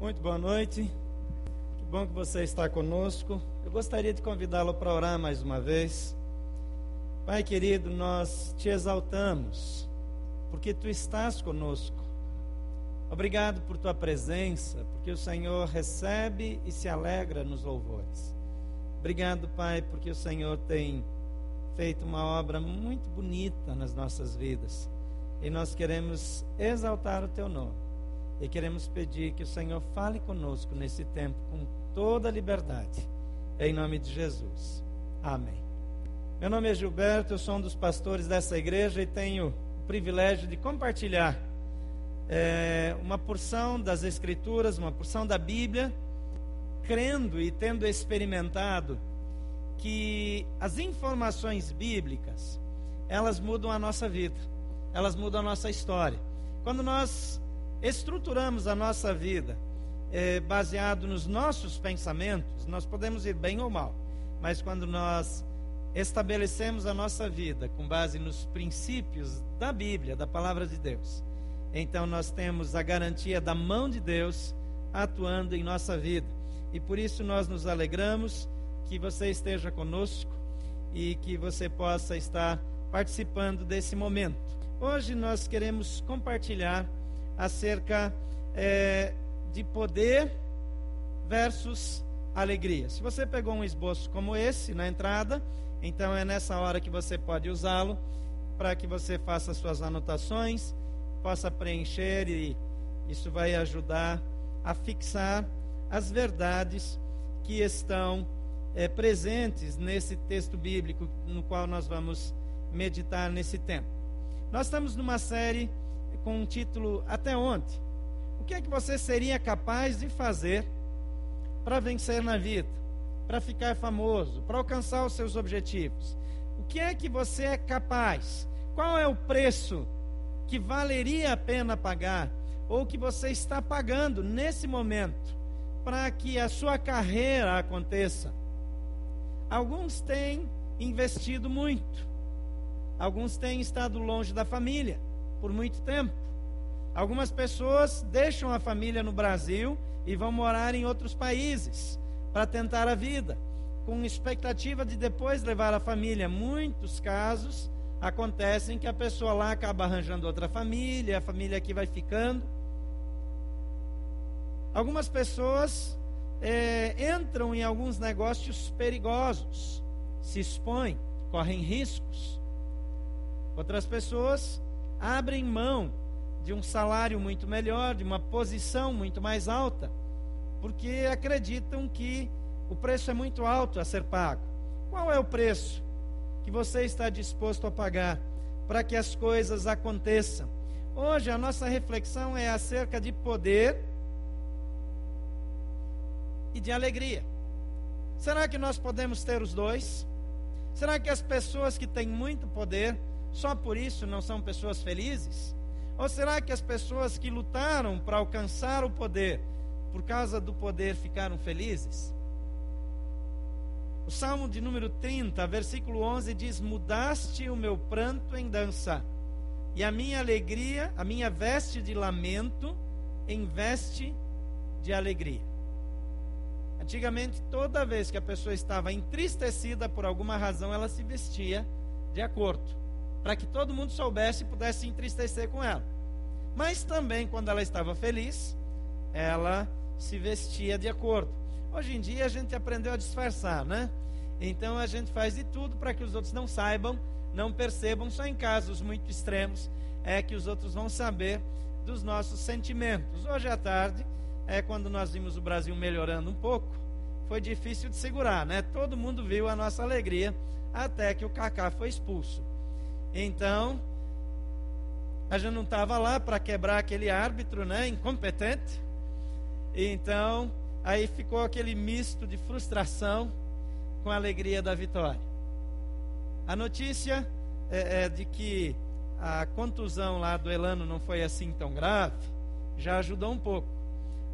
Muito boa noite. Que bom que você está conosco. Eu gostaria de convidá-lo para orar mais uma vez. Pai querido, nós te exaltamos, porque tu estás conosco. Obrigado por tua presença, porque o Senhor recebe e se alegra nos louvores. Obrigado, Pai, porque o Senhor tem feito uma obra muito bonita nas nossas vidas. E nós queremos exaltar o teu nome. E queremos pedir que o Senhor fale conosco nesse tempo com toda liberdade. Em nome de Jesus. Amém. Meu nome é Gilberto, eu sou um dos pastores dessa igreja e tenho o privilégio de compartilhar é, uma porção das Escrituras, uma porção da Bíblia, crendo e tendo experimentado que as informações bíblicas elas mudam a nossa vida elas mudam a nossa história. Quando nós estruturamos a nossa vida é, baseado nos nossos pensamentos, nós podemos ir bem ou mal, mas quando nós estabelecemos a nossa vida com base nos princípios da Bíblia, da palavra de Deus, então nós temos a garantia da mão de Deus atuando em nossa vida. E por isso nós nos alegramos que você esteja conosco e que você possa estar participando desse momento. Hoje nós queremos compartilhar acerca é, de poder versus alegria. Se você pegou um esboço como esse na entrada, então é nessa hora que você pode usá-lo para que você faça suas anotações, possa preencher e isso vai ajudar a fixar as verdades que estão é, presentes nesse texto bíblico no qual nós vamos meditar nesse tempo. Nós estamos numa série com um título Até onde? O que é que você seria capaz de fazer para vencer na vida, para ficar famoso, para alcançar os seus objetivos? O que é que você é capaz? Qual é o preço que valeria a pena pagar ou que você está pagando nesse momento para que a sua carreira aconteça? Alguns têm investido muito Alguns têm estado longe da família por muito tempo. Algumas pessoas deixam a família no Brasil e vão morar em outros países para tentar a vida, com expectativa de depois levar a família. Muitos casos acontecem que a pessoa lá acaba arranjando outra família, a família aqui vai ficando. Algumas pessoas é, entram em alguns negócios perigosos, se expõem, correm riscos. Outras pessoas abrem mão de um salário muito melhor, de uma posição muito mais alta, porque acreditam que o preço é muito alto a ser pago. Qual é o preço que você está disposto a pagar para que as coisas aconteçam? Hoje a nossa reflexão é acerca de poder e de alegria. Será que nós podemos ter os dois? Será que as pessoas que têm muito poder só por isso não são pessoas felizes? Ou será que as pessoas que lutaram para alcançar o poder, por causa do poder, ficaram felizes? O Salmo de número 30, versículo 11 diz: Mudaste o meu pranto em dança, e a minha alegria, a minha veste de lamento, em veste de alegria. Antigamente, toda vez que a pessoa estava entristecida por alguma razão, ela se vestia de acordo para que todo mundo soubesse e pudesse se entristecer com ela. Mas também, quando ela estava feliz, ela se vestia de acordo. Hoje em dia a gente aprendeu a disfarçar, né? Então a gente faz de tudo para que os outros não saibam, não percebam, só em casos muito extremos é que os outros vão saber dos nossos sentimentos. Hoje à tarde, é quando nós vimos o Brasil melhorando um pouco, foi difícil de segurar, né? Todo mundo viu a nossa alegria até que o Kaká foi expulso. Então, a gente não estava lá para quebrar aquele árbitro, né, incompetente. Então, aí ficou aquele misto de frustração com a alegria da vitória. A notícia é, é de que a contusão lá do Elano não foi assim tão grave, já ajudou um pouco.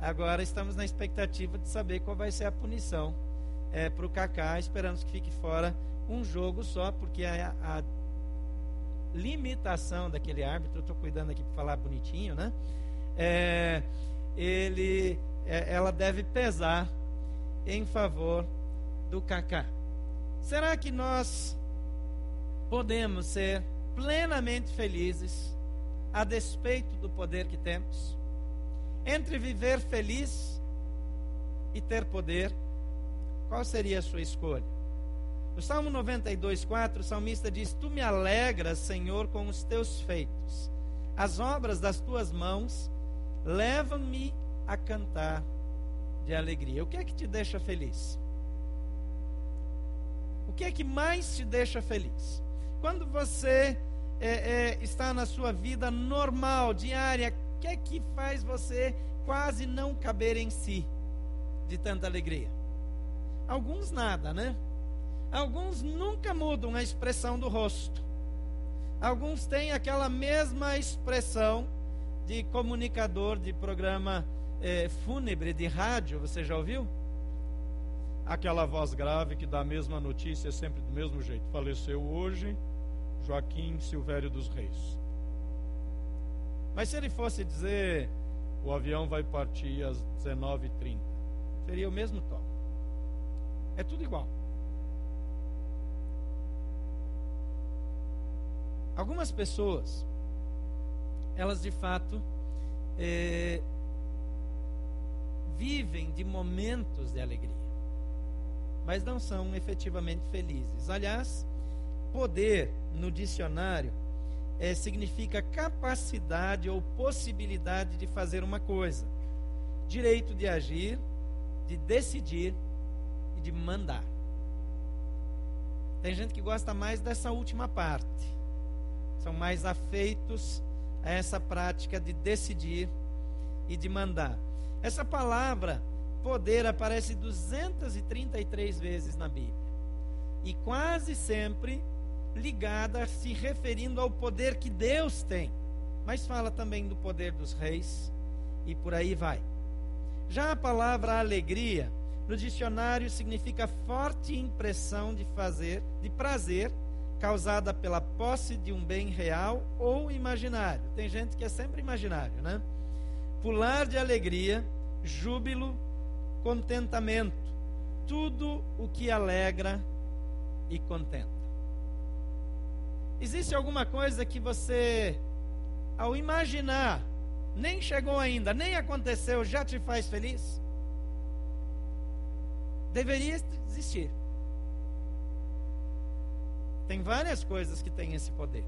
Agora estamos na expectativa de saber qual vai ser a punição é, para o Kaká. Esperamos que fique fora um jogo só, porque a, a limitação daquele árbitro, estou cuidando aqui para falar bonitinho, né? É, ele é, ela deve pesar em favor do Cacá. Será que nós podemos ser plenamente felizes a despeito do poder que temos? Entre viver feliz e ter poder, qual seria a sua escolha? No Salmo 92, 4, o salmista diz: Tu me alegras, Senhor, com os teus feitos. As obras das tuas mãos levam-me a cantar de alegria. O que é que te deixa feliz? O que é que mais te deixa feliz? Quando você é, é, está na sua vida normal, diária, o que é que faz você quase não caber em si de tanta alegria? Alguns nada, né? Alguns nunca mudam a expressão do rosto. Alguns têm aquela mesma expressão de comunicador de programa é, fúnebre de rádio, você já ouviu? Aquela voz grave que dá a mesma notícia sempre do mesmo jeito. Faleceu hoje Joaquim Silvério dos Reis. Mas se ele fosse dizer o avião vai partir às 19h30, seria o mesmo tom. É tudo igual. Algumas pessoas, elas de fato é, vivem de momentos de alegria, mas não são efetivamente felizes. Aliás, poder no dicionário é, significa capacidade ou possibilidade de fazer uma coisa, direito de agir, de decidir e de mandar. Tem gente que gosta mais dessa última parte são mais afeitos a essa prática de decidir e de mandar. Essa palavra poder aparece 233 vezes na Bíblia. E quase sempre ligada se referindo ao poder que Deus tem. Mas fala também do poder dos reis e por aí vai. Já a palavra alegria no dicionário significa forte impressão de fazer, de prazer causada pela posse de um bem real ou imaginário. Tem gente que é sempre imaginário, né? Pular de alegria, júbilo, contentamento, tudo o que alegra e contenta. Existe alguma coisa que você, ao imaginar, nem chegou ainda, nem aconteceu, já te faz feliz? Deveria existir. Tem várias coisas que têm esse poder.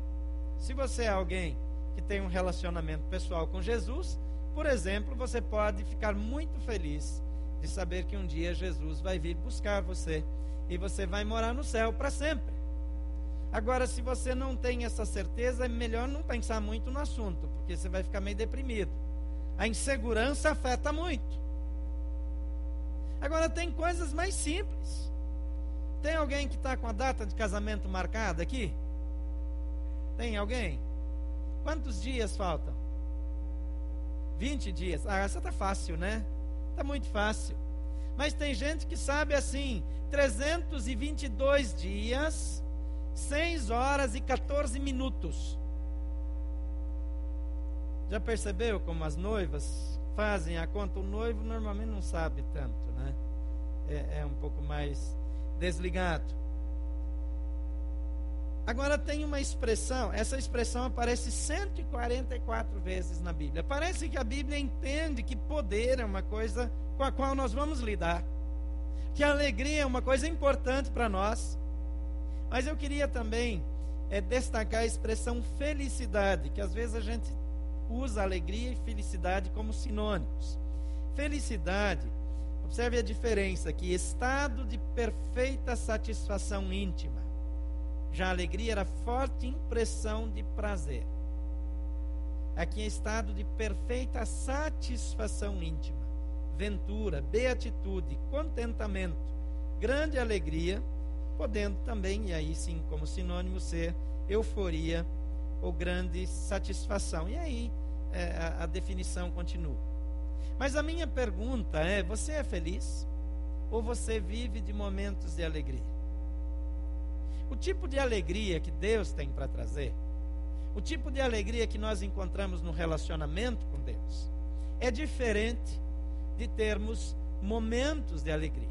Se você é alguém que tem um relacionamento pessoal com Jesus, por exemplo, você pode ficar muito feliz de saber que um dia Jesus vai vir buscar você e você vai morar no céu para sempre. Agora, se você não tem essa certeza, é melhor não pensar muito no assunto, porque você vai ficar meio deprimido. A insegurança afeta muito. Agora, tem coisas mais simples. Tem alguém que está com a data de casamento marcada aqui? Tem alguém? Quantos dias faltam? 20 dias. Ah, essa está fácil, né? Está muito fácil. Mas tem gente que sabe assim: 322 dias, 6 horas e 14 minutos. Já percebeu como as noivas fazem a conta? O noivo normalmente não sabe tanto, né? É, é um pouco mais desligado. Agora tem uma expressão, essa expressão aparece 144 vezes na Bíblia. Parece que a Bíblia entende que poder é uma coisa com a qual nós vamos lidar, que alegria é uma coisa importante para nós. Mas eu queria também é, destacar a expressão felicidade, que às vezes a gente usa alegria e felicidade como sinônimos. Felicidade Observe a diferença aqui: estado de perfeita satisfação íntima. Já a alegria era forte impressão de prazer. Aqui é estado de perfeita satisfação íntima, ventura, beatitude, contentamento, grande alegria, podendo também, e aí sim como sinônimo, ser euforia ou grande satisfação. E aí é, a, a definição continua. Mas a minha pergunta é: você é feliz? Ou você vive de momentos de alegria? O tipo de alegria que Deus tem para trazer, o tipo de alegria que nós encontramos no relacionamento com Deus, é diferente de termos momentos de alegria.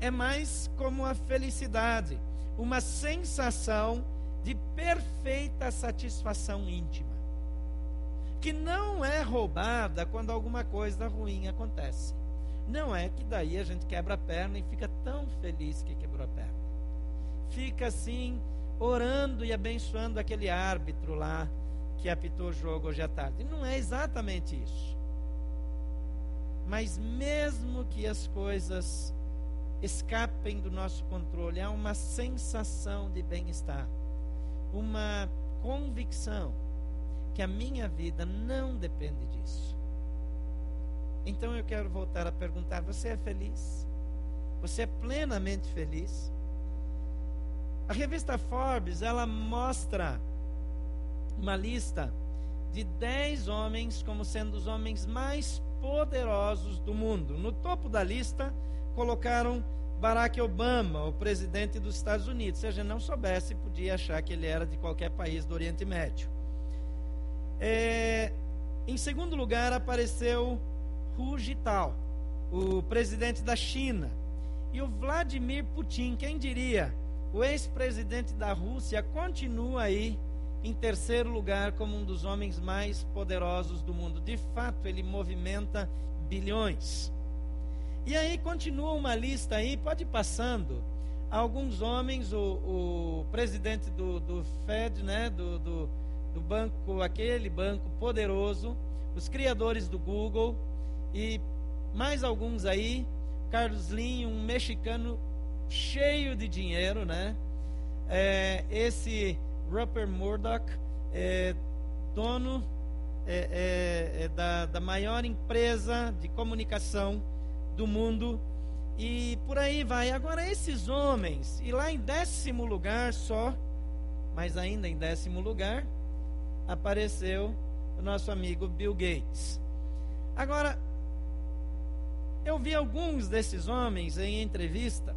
É mais como a felicidade, uma sensação de perfeita satisfação íntima, que não é roubada quando alguma coisa ruim acontece. Não é que daí a gente quebra a perna e fica tão feliz que quebrou a perna. Fica assim, orando e abençoando aquele árbitro lá que apitou o jogo hoje à tarde. Não é exatamente isso. Mas mesmo que as coisas escapem do nosso controle, há uma sensação de bem-estar, uma convicção que a minha vida não depende disso. Então eu quero voltar a perguntar: você é feliz? Você é plenamente feliz? A revista Forbes, ela mostra uma lista de 10 homens como sendo os homens mais poderosos do mundo. No topo da lista, colocaram Barack Obama, o presidente dos Estados Unidos. Se a gente não soubesse, podia achar que ele era de qualquer país do Oriente Médio. É, em segundo lugar, apareceu Hu Jintao, o presidente da China. E o Vladimir Putin, quem diria? O ex-presidente da Rússia continua aí em terceiro lugar como um dos homens mais poderosos do mundo. De fato, ele movimenta bilhões. E aí continua uma lista aí, pode ir passando. Alguns homens, o, o presidente do, do Fed, né, do, do, do banco, aquele banco poderoso, os criadores do Google e mais alguns aí, Carlos Lin, um mexicano cheio de dinheiro, né? É, esse Rupert Murdoch, é, dono é, é, é, da, da maior empresa de comunicação do mundo, e por aí vai. Agora, esses homens, e lá em décimo lugar só, mas ainda em décimo lugar, apareceu o nosso amigo Bill Gates. Agora, eu vi alguns desses homens em entrevista,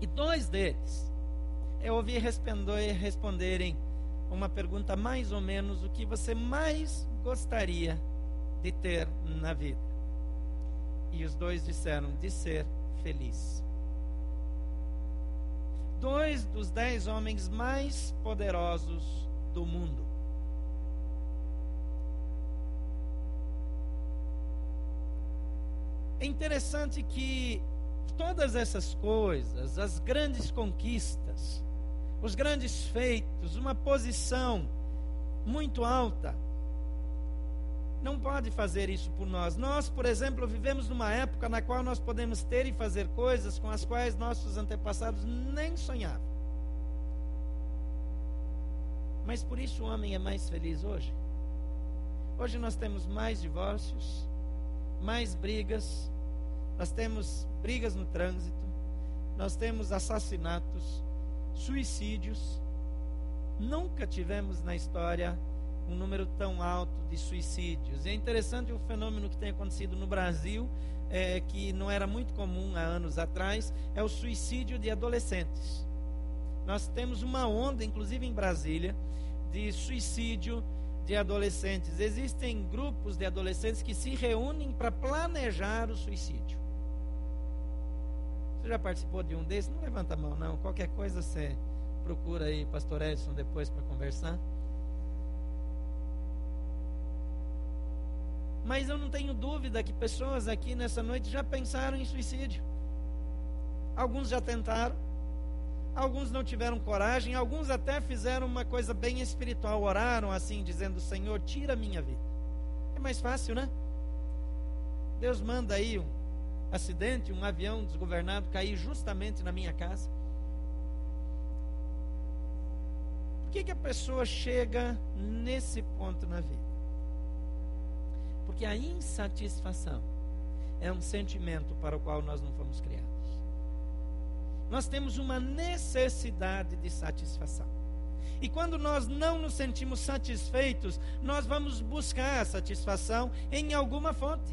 e dois deles eu ouvi responder, responderem uma pergunta mais ou menos o que você mais gostaria de ter na vida. E os dois disseram de ser feliz. Dois dos dez homens mais poderosos do mundo. É interessante que todas essas coisas, as grandes conquistas, os grandes feitos, uma posição muito alta, não pode fazer isso por nós. Nós, por exemplo, vivemos numa época na qual nós podemos ter e fazer coisas com as quais nossos antepassados nem sonhavam. Mas por isso o homem é mais feliz hoje. Hoje nós temos mais divórcios, mais brigas, nós temos brigas no trânsito, nós temos assassinatos, suicídios. Nunca tivemos na história um número tão alto de suicídios. E é interessante o fenômeno que tem acontecido no Brasil, é, que não era muito comum há anos atrás, é o suicídio de adolescentes. Nós temos uma onda, inclusive em Brasília, de suicídio de adolescentes. Existem grupos de adolescentes que se reúnem para planejar o suicídio. Você já participou de um desses? Não levanta a mão, não. Qualquer coisa você procura aí, Pastor Edson, depois para conversar. Mas eu não tenho dúvida que pessoas aqui nessa noite já pensaram em suicídio. Alguns já tentaram, alguns não tiveram coragem, alguns até fizeram uma coisa bem espiritual, oraram assim, dizendo: Senhor, tira a minha vida. É mais fácil, né? Deus manda aí um acidente, um avião desgovernado cair justamente na minha casa? Por que, que a pessoa chega nesse ponto na vida? Porque a insatisfação é um sentimento para o qual nós não fomos criados. Nós temos uma necessidade de satisfação. E quando nós não nos sentimos satisfeitos, nós vamos buscar a satisfação em alguma fonte.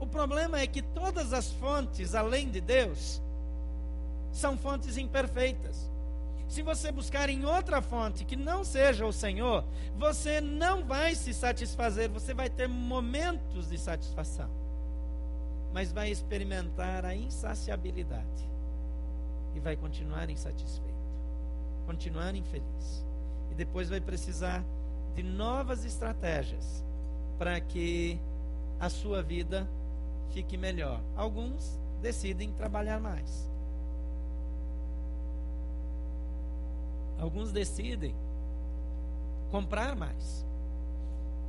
O problema é que todas as fontes, além de Deus, são fontes imperfeitas. Se você buscar em outra fonte que não seja o Senhor, você não vai se satisfazer, você vai ter momentos de satisfação, mas vai experimentar a insaciabilidade e vai continuar insatisfeito, continuar infeliz. E depois vai precisar de novas estratégias para que a sua vida fique melhor. Alguns decidem trabalhar mais. Alguns decidem comprar mais.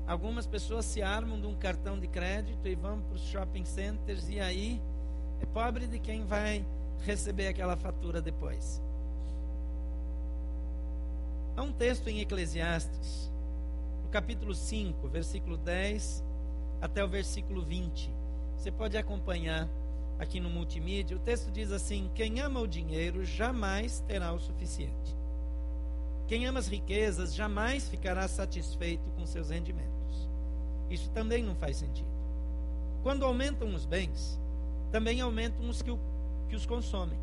Algumas pessoas se armam de um cartão de crédito e vão para os shopping centers e aí é pobre de quem vai receber aquela fatura depois. Há um texto em Eclesiastes, no capítulo 5, versículo 10 até o versículo 20. Você pode acompanhar aqui no multimídia. O texto diz assim: Quem ama o dinheiro jamais terá o suficiente. Quem ama as riquezas jamais ficará satisfeito com seus rendimentos. Isso também não faz sentido. Quando aumentam os bens, também aumentam os que, o, que os consomem.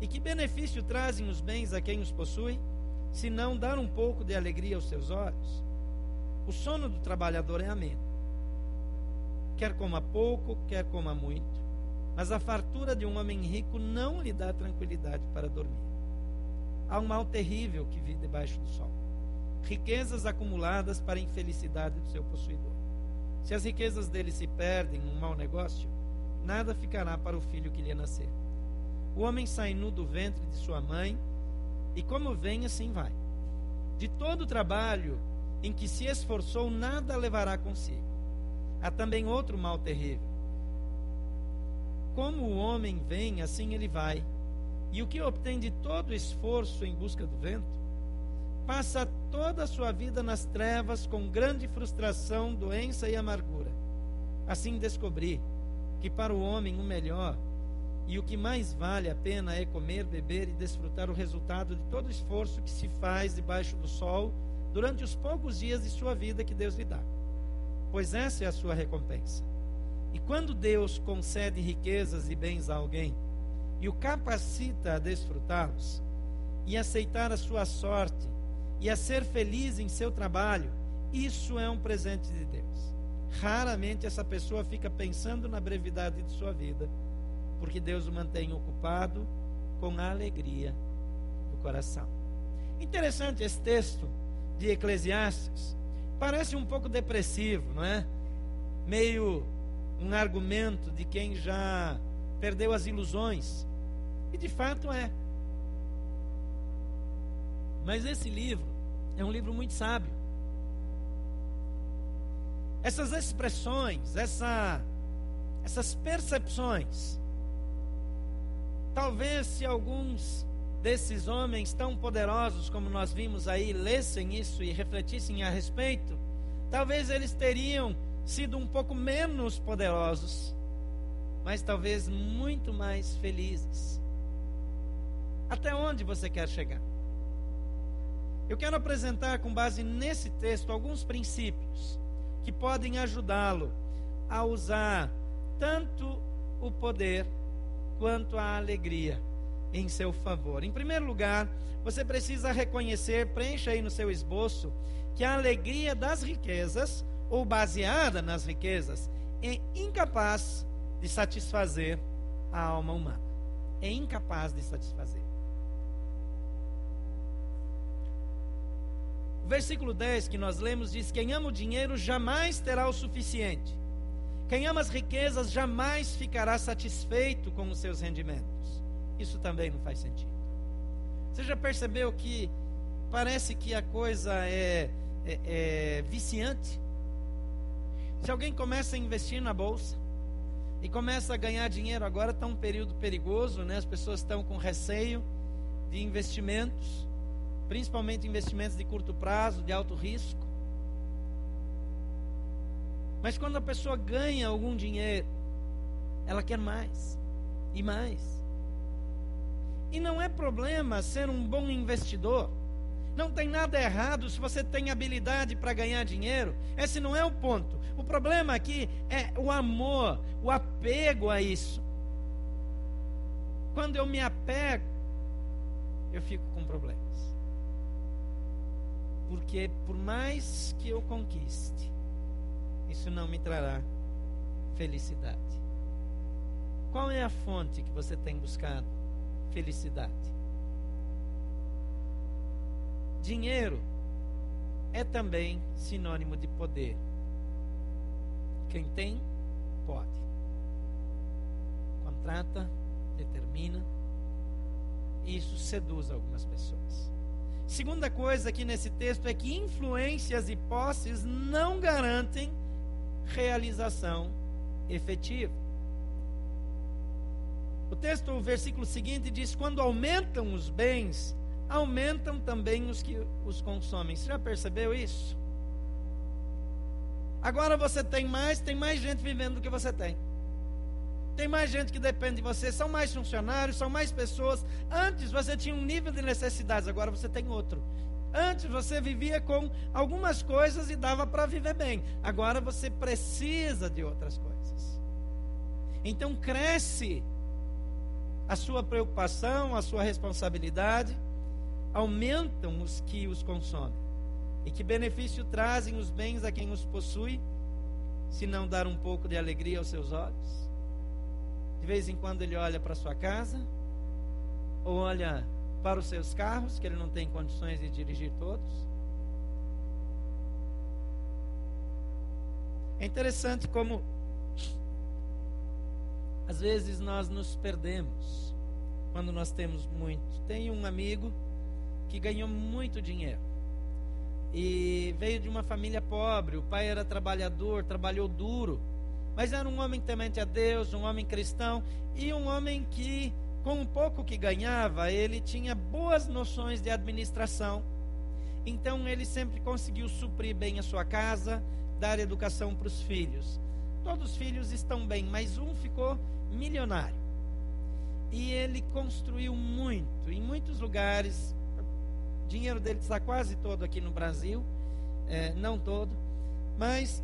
E que benefício trazem os bens a quem os possui, se não dar um pouco de alegria aos seus olhos? O sono do trabalhador é ameno. Quer coma pouco, quer coma muito. Mas a fartura de um homem rico não lhe dá tranquilidade para dormir. Há um mal terrível que vive debaixo do sol. Riquezas acumuladas para a infelicidade do seu possuidor. Se as riquezas dele se perdem num mau negócio, nada ficará para o filho que lhe nascer. O homem sai nu do ventre de sua mãe, e como vem, assim vai. De todo o trabalho em que se esforçou, nada levará consigo. Há também outro mal terrível. Como o homem vem, assim ele vai. E o que obtém de todo esforço em busca do vento, passa toda a sua vida nas trevas com grande frustração, doença e amargura. Assim descobri que para o homem o melhor e o que mais vale a pena é comer, beber e desfrutar o resultado de todo o esforço que se faz debaixo do sol durante os poucos dias de sua vida que Deus lhe dá. Pois essa é a sua recompensa. E quando Deus concede riquezas e bens a alguém, e o capacita a desfrutá-los e aceitar a sua sorte e a ser feliz em seu trabalho, isso é um presente de Deus. Raramente essa pessoa fica pensando na brevidade de sua vida, porque Deus o mantém ocupado com a alegria do coração. Interessante esse texto de Eclesiastes. Parece um pouco depressivo, não é? Meio um argumento de quem já perdeu as ilusões e de fato é. Mas esse livro é um livro muito sábio. Essas expressões, essa, essas percepções, talvez se alguns desses homens tão poderosos como nós vimos aí lessem isso e refletissem a respeito, talvez eles teriam sido um pouco menos poderosos, mas talvez muito mais felizes. Até onde você quer chegar? Eu quero apresentar, com base nesse texto, alguns princípios que podem ajudá-lo a usar tanto o poder quanto a alegria em seu favor. Em primeiro lugar, você precisa reconhecer, preencha aí no seu esboço, que a alegria das riquezas, ou baseada nas riquezas, é incapaz de satisfazer a alma humana. É incapaz de satisfazer. Versículo 10 que nós lemos diz: Quem ama o dinheiro jamais terá o suficiente. Quem ama as riquezas jamais ficará satisfeito com os seus rendimentos. Isso também não faz sentido. Você já percebeu que parece que a coisa é, é, é viciante? Se alguém começa a investir na bolsa e começa a ganhar dinheiro agora, está um período perigoso, né? As pessoas estão com receio de investimentos principalmente investimentos de curto prazo, de alto risco. Mas quando a pessoa ganha algum dinheiro, ela quer mais e mais. E não é problema ser um bom investidor. Não tem nada errado se você tem habilidade para ganhar dinheiro. Esse não é o ponto. O problema aqui é o amor, o apego a isso. Quando eu me apego eu fico com problemas. Porque por mais que eu conquiste, isso não me trará felicidade. Qual é a fonte que você tem buscado felicidade? Dinheiro é também sinônimo de poder. Quem tem, pode. Contrata, determina. Isso seduz algumas pessoas. Segunda coisa aqui nesse texto é que influências e posses não garantem realização efetiva. O texto, o versículo seguinte diz: quando aumentam os bens, aumentam também os que os consomem. Você já percebeu isso? Agora você tem mais, tem mais gente vivendo do que você tem. Tem mais gente que depende de você, são mais funcionários, são mais pessoas. Antes você tinha um nível de necessidades, agora você tem outro. Antes você vivia com algumas coisas e dava para viver bem. Agora você precisa de outras coisas. Então cresce a sua preocupação, a sua responsabilidade, aumentam os que os consomem. E que benefício trazem os bens a quem os possui, se não dar um pouco de alegria aos seus olhos? De vez em quando ele olha para sua casa, ou olha para os seus carros, que ele não tem condições de dirigir todos. É interessante como às vezes nós nos perdemos quando nós temos muito. Tem um amigo que ganhou muito dinheiro e veio de uma família pobre. O pai era trabalhador, trabalhou duro mas era um homem temente a Deus, um homem cristão e um homem que, com o pouco que ganhava, ele tinha boas noções de administração. Então ele sempre conseguiu suprir bem a sua casa, dar educação para os filhos. Todos os filhos estão bem, mas um ficou milionário. E ele construiu muito, em muitos lugares. O dinheiro dele está quase todo aqui no Brasil, é, não todo, mas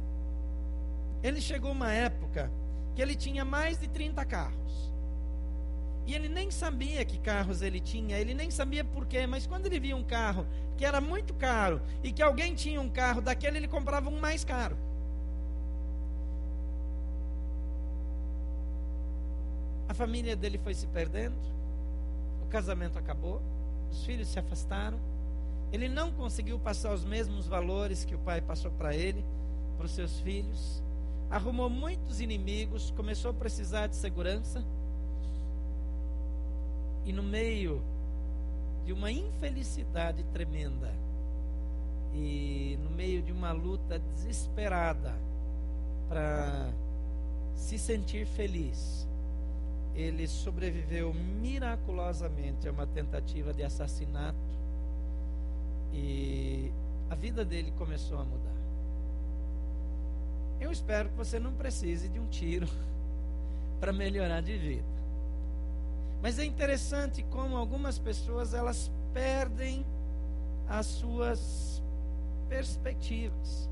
ele chegou uma época que ele tinha mais de 30 carros. E ele nem sabia que carros ele tinha, ele nem sabia porquê, mas quando ele via um carro que era muito caro e que alguém tinha um carro daquele, ele comprava um mais caro. A família dele foi se perdendo, o casamento acabou, os filhos se afastaram, ele não conseguiu passar os mesmos valores que o pai passou para ele, para os seus filhos arrumou muitos inimigos, começou a precisar de segurança. E no meio de uma infelicidade tremenda, e no meio de uma luta desesperada para se sentir feliz, ele sobreviveu miraculosamente a uma tentativa de assassinato e a vida dele começou a mudar. Eu espero que você não precise de um tiro para melhorar de vida. Mas é interessante como algumas pessoas elas perdem as suas perspectivas.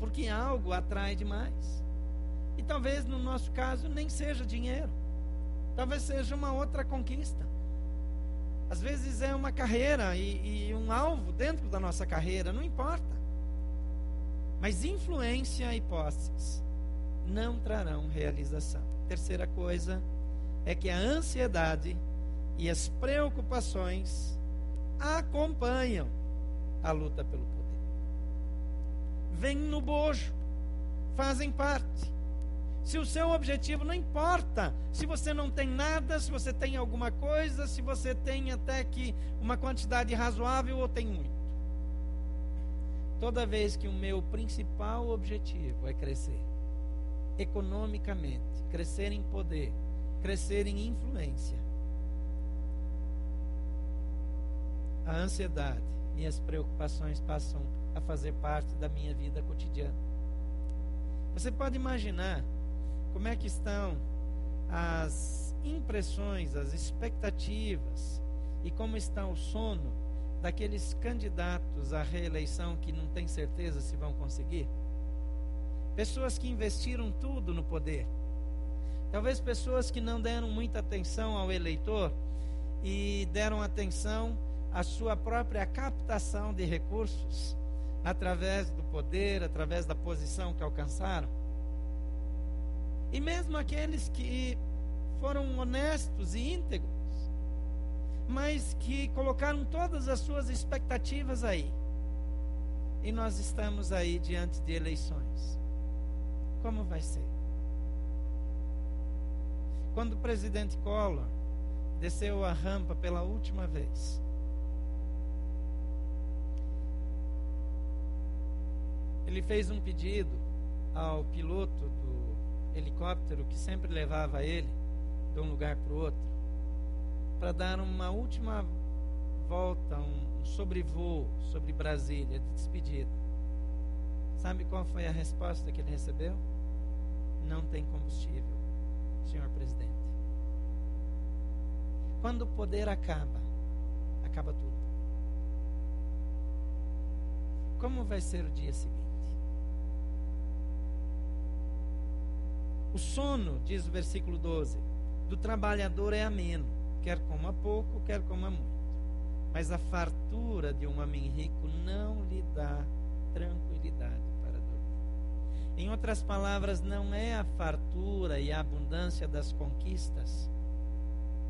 Porque algo atrai demais. E talvez no nosso caso nem seja dinheiro. Talvez seja uma outra conquista. Às vezes é uma carreira e, e um alvo dentro da nossa carreira, não importa. Mas influência e posses não trarão realização. Terceira coisa é que a ansiedade e as preocupações acompanham a luta pelo poder. Vêm no bojo, fazem parte. Se o seu objetivo não importa, se você não tem nada, se você tem alguma coisa, se você tem até que uma quantidade razoável ou tem muito. Toda vez que o meu principal objetivo é crescer economicamente, crescer em poder, crescer em influência, a ansiedade e as preocupações passam a fazer parte da minha vida cotidiana. Você pode imaginar como é que estão as impressões, as expectativas e como está o sono daqueles candidatos à reeleição que não tem certeza se vão conseguir? Pessoas que investiram tudo no poder. Talvez pessoas que não deram muita atenção ao eleitor e deram atenção à sua própria captação de recursos através do poder, através da posição que alcançaram. E mesmo aqueles que foram honestos e íntegros, mas que colocaram todas as suas expectativas aí. E nós estamos aí diante de eleições. Como vai ser? Quando o presidente Collor desceu a rampa pela última vez, ele fez um pedido ao piloto do helicóptero que sempre levava ele de um lugar para o outro, para dar uma última volta, um, sobrevoo sobre Brasília de despedida. Sabe qual foi a resposta que ele recebeu? Não tem combustível, senhor presidente. Quando o poder acaba, acaba tudo. Como vai ser o dia seguinte? O sono, diz o versículo 12, do trabalhador é ameno, quer coma pouco, quer coma muito. Mas a fartura de um homem rico não lhe dá tranquilidade para dormir. Em outras palavras, não é a fartura e a abundância das conquistas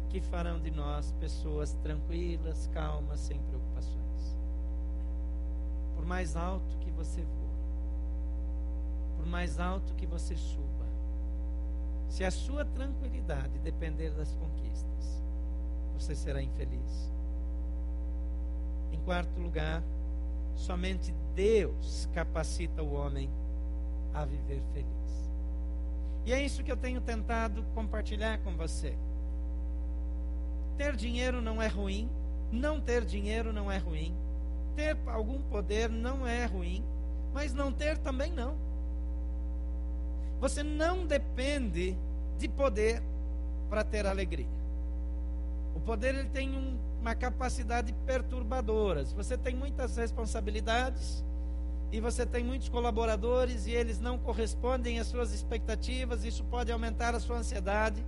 que farão de nós pessoas tranquilas, calmas, sem preocupações. Por mais alto que você voe, por mais alto que você suba, se a sua tranquilidade depender das conquistas, você será infeliz. Em quarto lugar, somente Deus capacita o homem a viver feliz. E é isso que eu tenho tentado compartilhar com você. Ter dinheiro não é ruim, não ter dinheiro não é ruim, ter algum poder não é ruim, mas não ter também não. Você não depende de poder para ter alegria. Poder ele tem um, uma capacidade perturbadora. Se você tem muitas responsabilidades e você tem muitos colaboradores e eles não correspondem às suas expectativas, isso pode aumentar a sua ansiedade,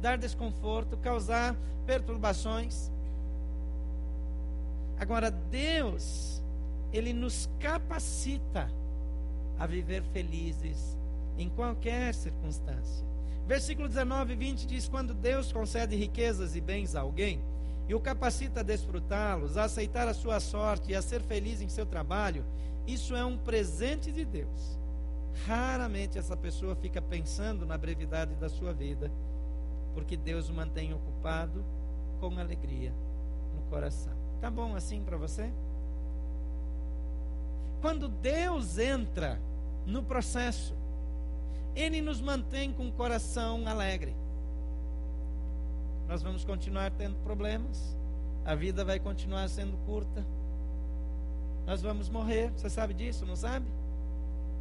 dar desconforto, causar perturbações. Agora, Deus, Ele nos capacita a viver felizes em qualquer circunstância. Versículo 19 e 20 diz: Quando Deus concede riquezas e bens a alguém e o capacita a desfrutá-los, a aceitar a sua sorte e a ser feliz em seu trabalho, isso é um presente de Deus. Raramente essa pessoa fica pensando na brevidade da sua vida, porque Deus o mantém ocupado com alegria no coração. Tá bom assim para você? Quando Deus entra no processo, Ele nos mantém com o coração alegre. Nós vamos continuar tendo problemas, a vida vai continuar sendo curta, nós vamos morrer. Você sabe disso, não sabe?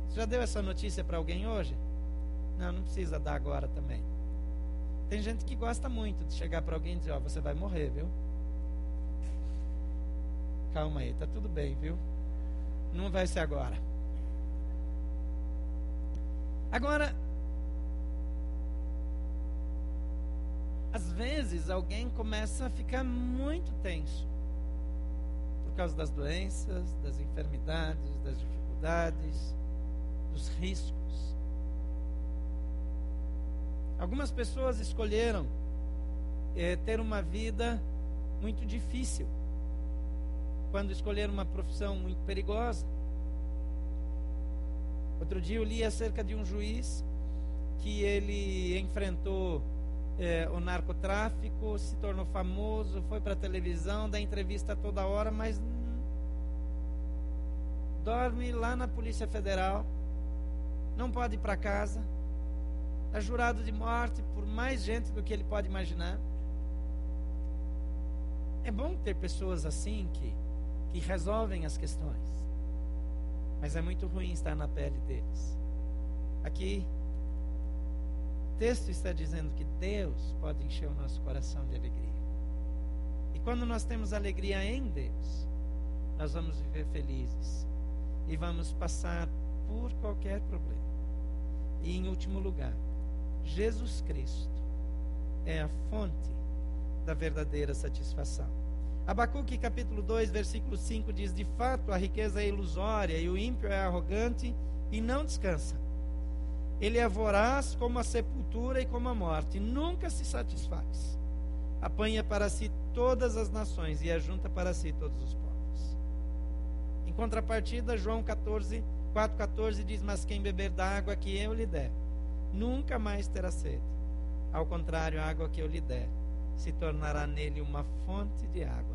Você já deu essa notícia para alguém hoje? Não, não precisa dar agora também. Tem gente que gosta muito de chegar para alguém e dizer: Ó, oh, você vai morrer, viu? Calma aí, tá tudo bem, viu? Não vai ser agora. Agora, às vezes alguém começa a ficar muito tenso por causa das doenças, das enfermidades, das dificuldades, dos riscos. Algumas pessoas escolheram é, ter uma vida muito difícil quando escolheram uma profissão muito perigosa. Outro dia eu li acerca de um juiz que ele enfrentou é, o narcotráfico, se tornou famoso, foi para a televisão, dá entrevista toda hora, mas dorme lá na Polícia Federal, não pode ir para casa, é jurado de morte por mais gente do que ele pode imaginar. É bom ter pessoas assim que, que resolvem as questões, mas é muito ruim estar na pele deles. Aqui, o texto está dizendo que Deus pode encher o nosso coração de alegria. E quando nós temos alegria em Deus, nós vamos viver felizes e vamos passar por qualquer problema. E em último lugar, Jesus Cristo é a fonte da verdadeira satisfação. Abacuque capítulo 2, versículo 5 diz: De fato, a riqueza é ilusória e o ímpio é arrogante e não descansa. Ele é voraz como a sepultura e como a morte, nunca se satisfaz. Apanha para si todas as nações e ajunta para si todos os povos. Em contrapartida, João 14, 4,14 diz: Mas quem beber da água que eu lhe der, nunca mais terá sede. Ao contrário, a água que eu lhe der se tornará nele uma fonte de água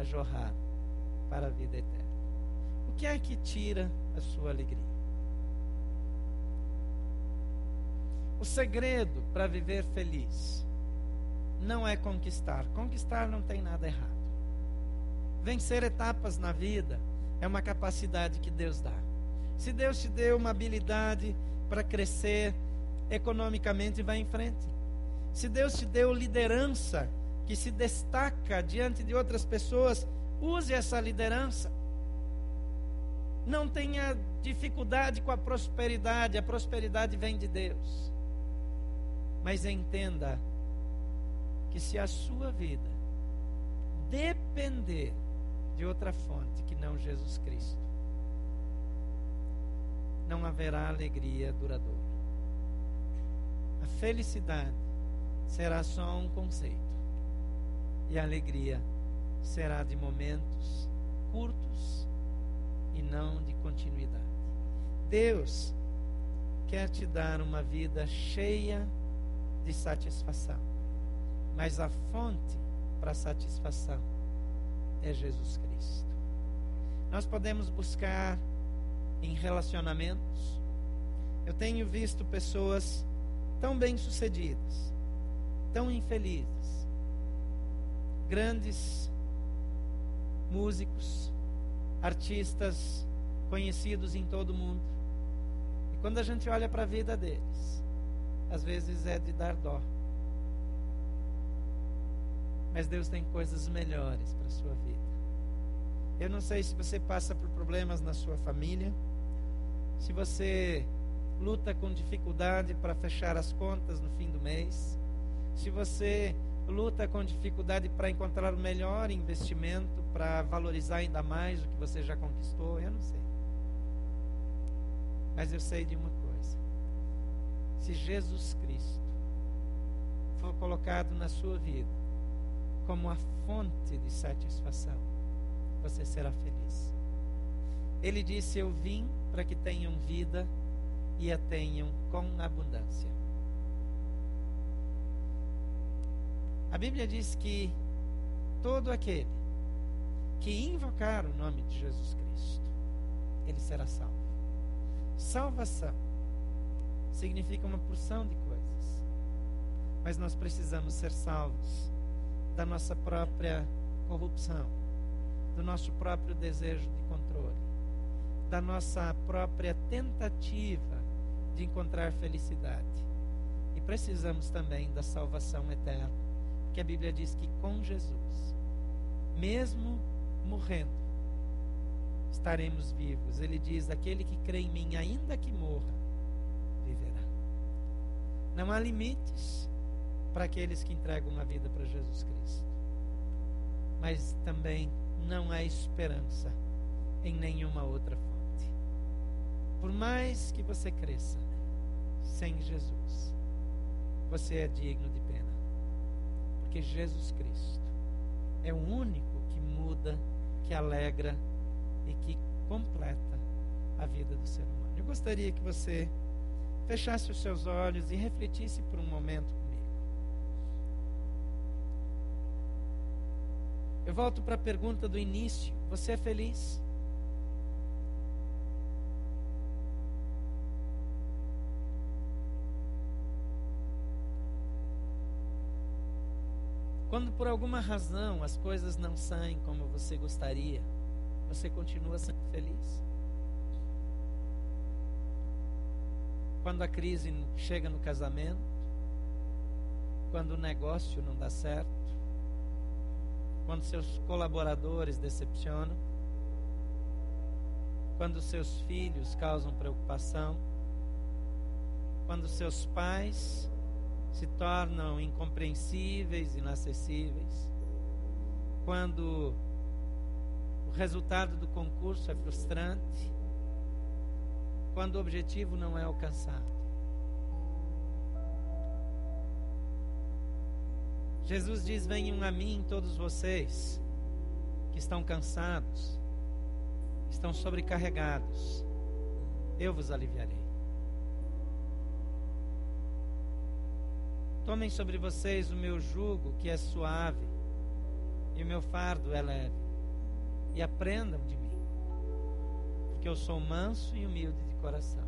a jorrar para a vida eterna. O que é que tira a sua alegria? O segredo para viver feliz não é conquistar. Conquistar não tem nada errado. Vencer etapas na vida é uma capacidade que Deus dá. Se Deus te deu uma habilidade para crescer economicamente, vá em frente. Se Deus te deu liderança que se destaca diante de outras pessoas, use essa liderança. Não tenha dificuldade com a prosperidade, a prosperidade vem de Deus. Mas entenda que se a sua vida depender de outra fonte que não Jesus Cristo, não haverá alegria duradoura. A felicidade será só um conceito. E a alegria será de momentos curtos e não de continuidade. Deus quer te dar uma vida cheia de satisfação. Mas a fonte para satisfação é Jesus Cristo. Nós podemos buscar em relacionamentos. Eu tenho visto pessoas tão bem-sucedidas, tão infelizes, grandes músicos, artistas conhecidos em todo o mundo. E quando a gente olha para a vida deles, às vezes é de dar dó. Mas Deus tem coisas melhores para a sua vida. Eu não sei se você passa por problemas na sua família, se você luta com dificuldade para fechar as contas no fim do mês, se você luta com dificuldade para encontrar o melhor investimento para valorizar ainda mais o que você já conquistou, eu não sei. Mas eu sei de uma coisa: se Jesus Cristo for colocado na sua vida como a fonte de satisfação, você será feliz. Ele disse: Eu vim para que tenham vida e a tenham com abundância. A Bíblia diz que todo aquele que invocar o nome de Jesus Cristo, ele será salvo. Salvação significa uma porção de coisas, mas nós precisamos ser salvos da nossa própria corrupção, do nosso próprio desejo de controle, da nossa própria tentativa de encontrar felicidade. E precisamos também da salvação eterna, porque a Bíblia diz que com Jesus, mesmo morrendo, estaremos vivos. Ele diz: aquele que crê em mim, ainda que morra, viverá. Não há limites para aqueles que entregam a vida para Jesus Cristo. Mas também não há esperança em nenhuma outra fonte. Por mais que você cresça, sem Jesus, você é digno de. Porque Jesus Cristo é o único que muda, que alegra e que completa a vida do ser humano. Eu gostaria que você fechasse os seus olhos e refletisse por um momento comigo. Eu volto para a pergunta do início: você é feliz? Quando por alguma razão as coisas não saem como você gostaria, você continua sendo feliz? Quando a crise chega no casamento, quando o negócio não dá certo, quando seus colaboradores decepcionam, quando seus filhos causam preocupação, quando seus pais se tornam incompreensíveis, inacessíveis, quando o resultado do concurso é frustrante, quando o objetivo não é alcançado. Jesus diz: Venham a mim todos vocês que estão cansados, estão sobrecarregados, eu vos aliviarei. Tomem sobre vocês o meu jugo, que é suave, e o meu fardo é leve, e aprendam de mim, porque eu sou manso e humilde de coração,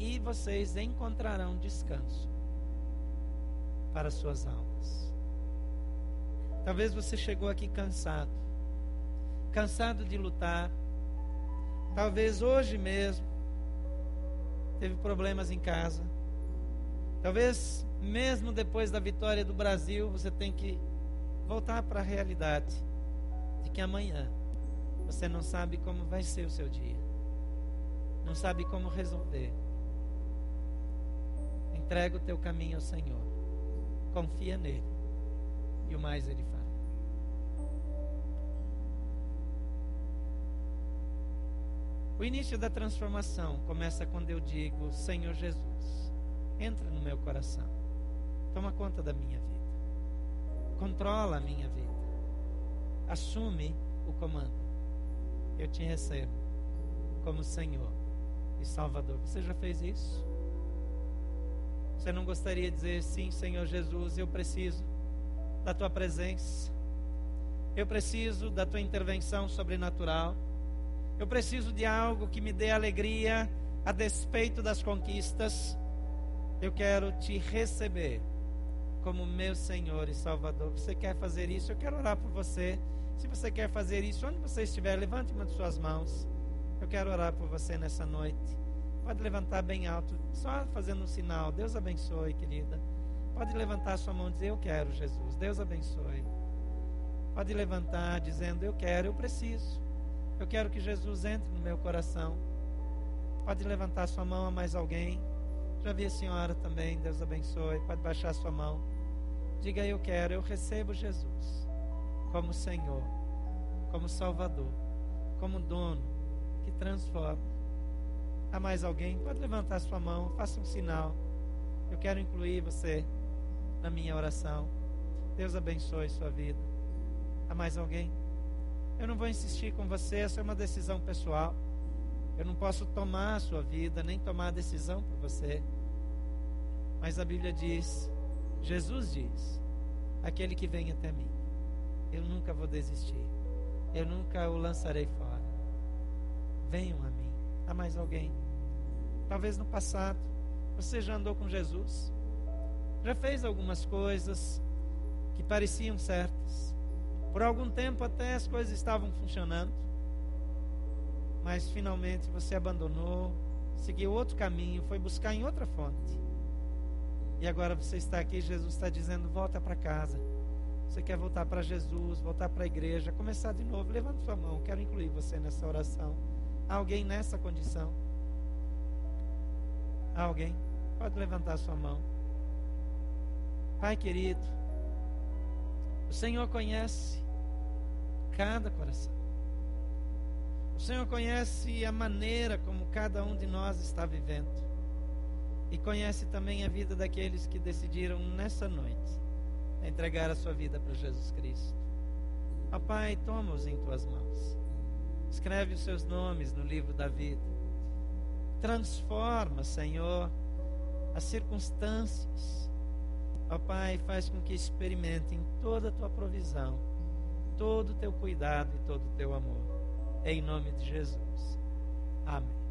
e vocês encontrarão descanso para suas almas. Talvez você chegou aqui cansado, cansado de lutar. Talvez hoje mesmo teve problemas em casa. Talvez mesmo depois da vitória do Brasil, você tem que voltar para a realidade de que amanhã você não sabe como vai ser o seu dia. Não sabe como resolver. Entrega o teu caminho ao Senhor. Confia nele. E o mais ele fará. O início da transformação começa quando eu digo: Senhor Jesus, entra no meu coração, toma conta da minha vida, controla a minha vida, assume o comando. Eu te recebo como Senhor e Salvador. Você já fez isso? Você não gostaria de dizer sim, Senhor Jesus, eu preciso da tua presença, eu preciso da tua intervenção sobrenatural. Eu preciso de algo que me dê alegria a despeito das conquistas. Eu quero te receber como meu Senhor e Salvador. Você quer fazer isso? Eu quero orar por você. Se você quer fazer isso, onde você estiver, levante uma de suas mãos. Eu quero orar por você nessa noite. Pode levantar bem alto, só fazendo um sinal. Deus abençoe, querida. Pode levantar sua mão e dizer: Eu quero, Jesus. Deus abençoe. Pode levantar dizendo: Eu quero, eu preciso. Eu quero que Jesus entre no meu coração. Pode levantar sua mão a mais alguém. Já vi a senhora também, Deus abençoe. Pode baixar sua mão. Diga eu quero, eu recebo Jesus como Senhor, como Salvador, como dono que transforma. Há mais alguém? Pode levantar sua mão, faça um sinal. Eu quero incluir você na minha oração. Deus abençoe sua vida. Há mais alguém? Eu não vou insistir com você, essa é uma decisão pessoal. Eu não posso tomar a sua vida, nem tomar a decisão por você. Mas a Bíblia diz, Jesus diz: aquele que vem até mim, eu nunca vou desistir. Eu nunca o lançarei fora. Venham a mim. Há mais alguém? Talvez no passado você já andou com Jesus, já fez algumas coisas que pareciam certas, por algum tempo até as coisas estavam funcionando, mas finalmente você abandonou, seguiu outro caminho, foi buscar em outra fonte. E agora você está aqui, Jesus está dizendo: volta para casa. Você quer voltar para Jesus, voltar para a igreja, começar de novo. Levanta sua mão, quero incluir você nessa oração. Alguém nessa condição? Alguém? Pode levantar sua mão. Pai querido, o Senhor conhece cada coração. O Senhor conhece a maneira como cada um de nós está vivendo. E conhece também a vida daqueles que decidiram nessa noite entregar a sua vida para Jesus Cristo. Ó Pai, toma-os em tuas mãos. Escreve os seus nomes no livro da vida. Transforma, Senhor, as circunstâncias. Ó Pai, faz com que experimentem toda a tua provisão todo o teu cuidado e todo o teu amor. Em nome de Jesus. Amém.